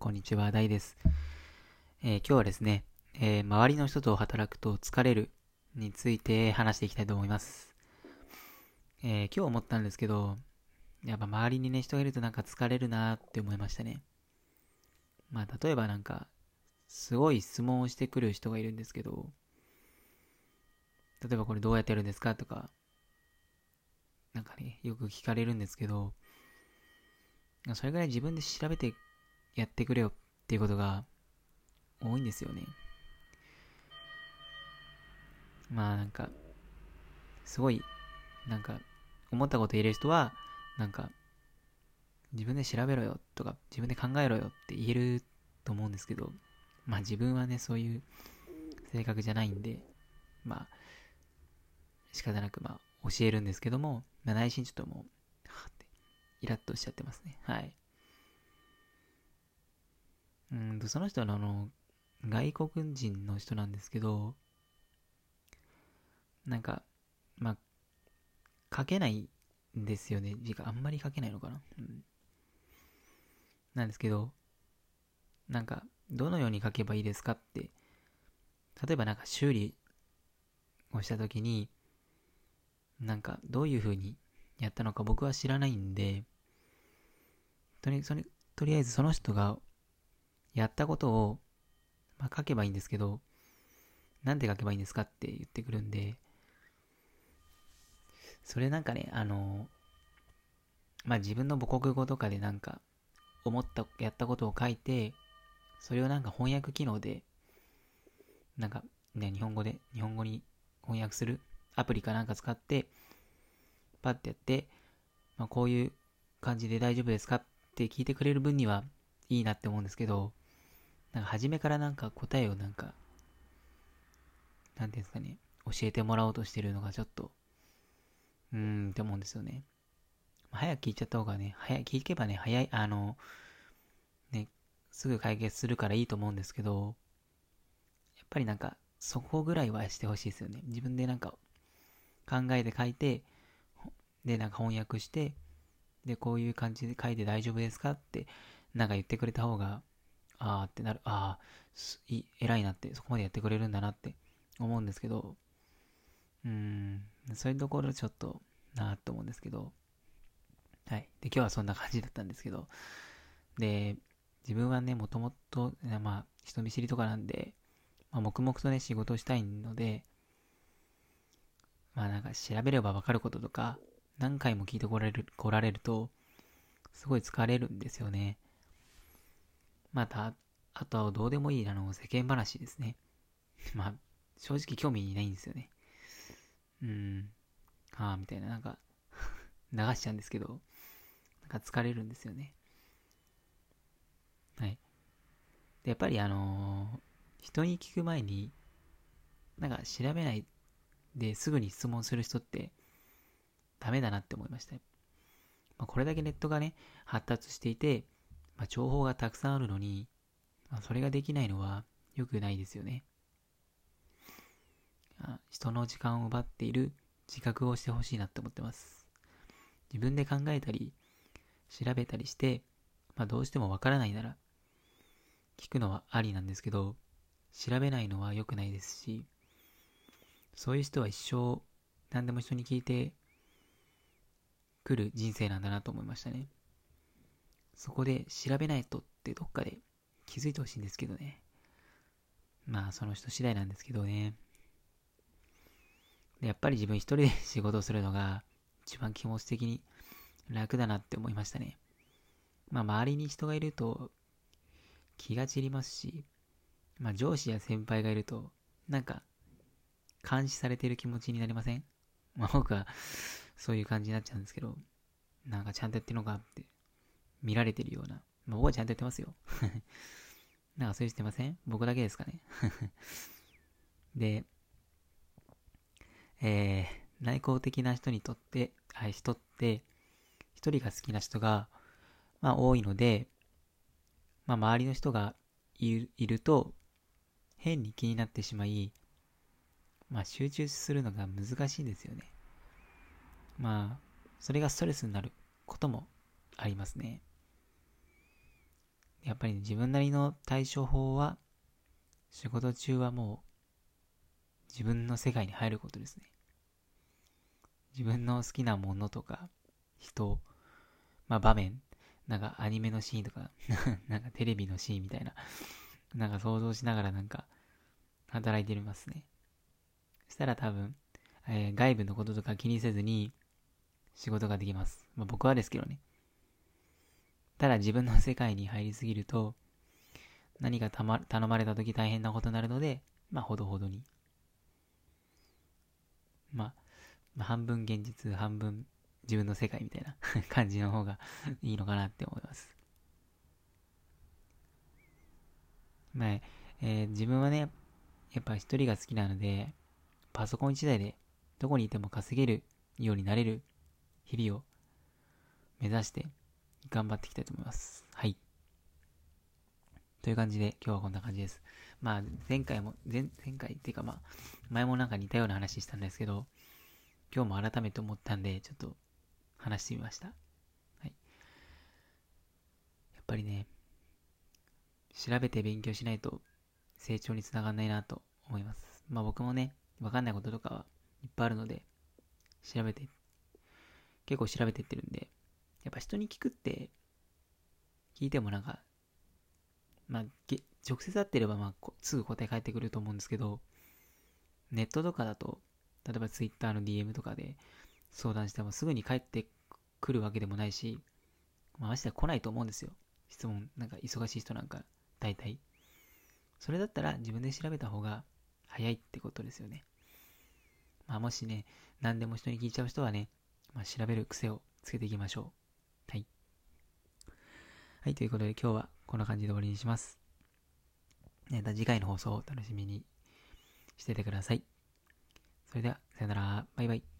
こんにちは、大です。えー今日はですね、えー周りの人と働くと疲れるについて話していきたいと思います。えー今日思ったんですけど、やっぱ周りにね、人がいるとなんか疲れるなーって思いましたね。まあ、例えばなんか、すごい質問をしてくる人がいるんですけど、例えばこれどうやってやるんですかとか、なんかね、よく聞かれるんですけど、それぐらい自分で調べてやってくれよっていうことが多いんですよね。まあなんか、すごい、なんか、思ったこと言える人は、なんか、自分で調べろよとか、自分で考えろよって言えると思うんですけど、まあ自分はね、そういう性格じゃないんで、まあ、仕方なくまあ教えるんですけども、まあ、内心ちょっともう、はって、イラッとしちゃってますね。はい。うんと、その人のあの、外国人の人なんですけど、なんか、まあ、書けないんですよね。字があんまり書けないのかな。うん。なんですけど、なんか、どのように書けばいいですかって、例えばなんか修理をしたときに、なんか、どういう風にやったのか僕は知らないんで、とりそれとりあえずその人がやったことを、まあ、書けばいいんですけど、なんて書けばいいんですかって言ってくるんで、それなんかね、あの、まあ、自分の母国語とかでなんか、思った、やったことを書いて、それをなんか翻訳機能で、なんか、ね、日本語で、日本語に翻訳するアプリかなんか使って、パッてやって、まあ、こういう感じで大丈夫ですかって聞いてくれる分にはいいなって思うんですけど、なんか初めからなんか答えをなんか、なんていうんですかね、教えてもらおうとしてるのがちょっと、うーんって思うんですよね。早く聞いちゃった方がね、早聞けばね、早い、あの、ね、すぐ解決するからいいと思うんですけど、やっぱりなんか、そこぐらいはしてほしいですよね。自分でなんか、考えて書いて、で、なんか翻訳して、で、こういう感じで書いて大丈夫ですかって、なんか言ってくれた方が、あーってなる、あーすい偉いなって、そこまでやってくれるんだなって思うんですけど、うん、そういうところちょっとなーって思うんですけど、はい。で、今日はそんな感じだったんですけど、で、自分はね、もともと、まあ、人見知りとかなんで、まあ、黙々とね、仕事をしたいので、まあなんか調べればわかることとか、何回も聞いてこられる、来られると、すごい疲れるんですよね。また、あとはどうでもいい、あの、世間話ですね。まあ、正直興味ないんですよね。うん。はあ、みたいな、なんか、流しちゃうんですけど、なんか疲れるんですよね。はい。で、やっぱりあのー人に聞く前に、なんか調べないですぐに質問する人ってダメだなって思いました。まあ、これだけネットがね、発達していて、まあ、情報がたくさんあるのに、まあ、それができないのは良くないですよね。人の時間を奪っている自覚をしてほしいなって思ってます。自分で考えたり、調べたりして、まあ、どうしてもわからないなら、聞くのはありなんですけど、調べないのは良くないですし、そういう人は一生何でも人に聞いてくる人生なんだなと思いましたね。そこで調べないとってどっかで気づいてほしいんですけどね。まあその人次第なんですけどね。やっぱり自分一人で仕事をするのが一番気持ち的に楽だなって思いましたね。まあ周りに人がいると気が散りますし、まあ上司や先輩がいるとなんか監視されてる気持ちになりません？まあ僕はそういう感じになっちゃうんですけど、なんかちゃんとやってるのかって見られてるような。まあ僕はちゃんとやってますよ。なんかそういう人いません？僕だけですかね？で、えー、内向的な人にとって、はい、人って、一人が好きな人が、まあ多いので、まあ周りの人がいるいると、変に気になってしまい、まあ集中するのが難しいんですよね。まあ、それがストレスになることもありますね。やっぱり、ね、自分なりの対処法は、仕事中はもう、自分の世界に入ることですね。自分の好きなものとか、人、まあ場面、なんかアニメのシーンとか なんかテレビのシーンみたいななんか想像しながらなんか、働いてますね。そしたら多分、えー、外部のこととか気にせずに仕事ができます。まあ僕はですけどね。ただ自分の世界に入りすぎると、何かたま頼まれた時大変なことになるので、まあほどほどに。まあ、半分現実、半分自分の世界みたいな 感じの方がいいのかなって思います。まあ、えー、自分はね、やっぱ一人が好きなので、パソコン一台でどこにいても稼げるようになれる日々を目指して頑張っていきたいと思います。はい。という感じで今日はこんな感じです。まあ前回も、前前回っていうかまあ前もなんか似たような話したんですけど、今日も改めて思ったんでちょっと話してみました。はい。やっぱりね、調べて勉強しないと成長につながんないなと思います。まあ僕もね、わかんないこととかはいっぱいあるので、調べて、結構調べてってるんで、やっぱ人に聞くって、聞いてもなんか、まあ、直接会ってれば、まあ、すぐ答え返ってくると思うんですけど、ネットとかだと、例えば Twitter の DM とかで相談してもすぐに返ってくるわけでもないし、まあ、ましては来ないと思うんですよ。質問、なんか忙しい人なんか、大体。それだったら自分で調べた方が早いってことですよね。まあもしね、何でも人に聞いちゃう人はね、まあ、調べる癖をつけていきましょう。はい。はい、ということで今日はこんな感じで終わりにします。また次回の放送を楽しみにしててください。それでは、さよなら。バイバイ。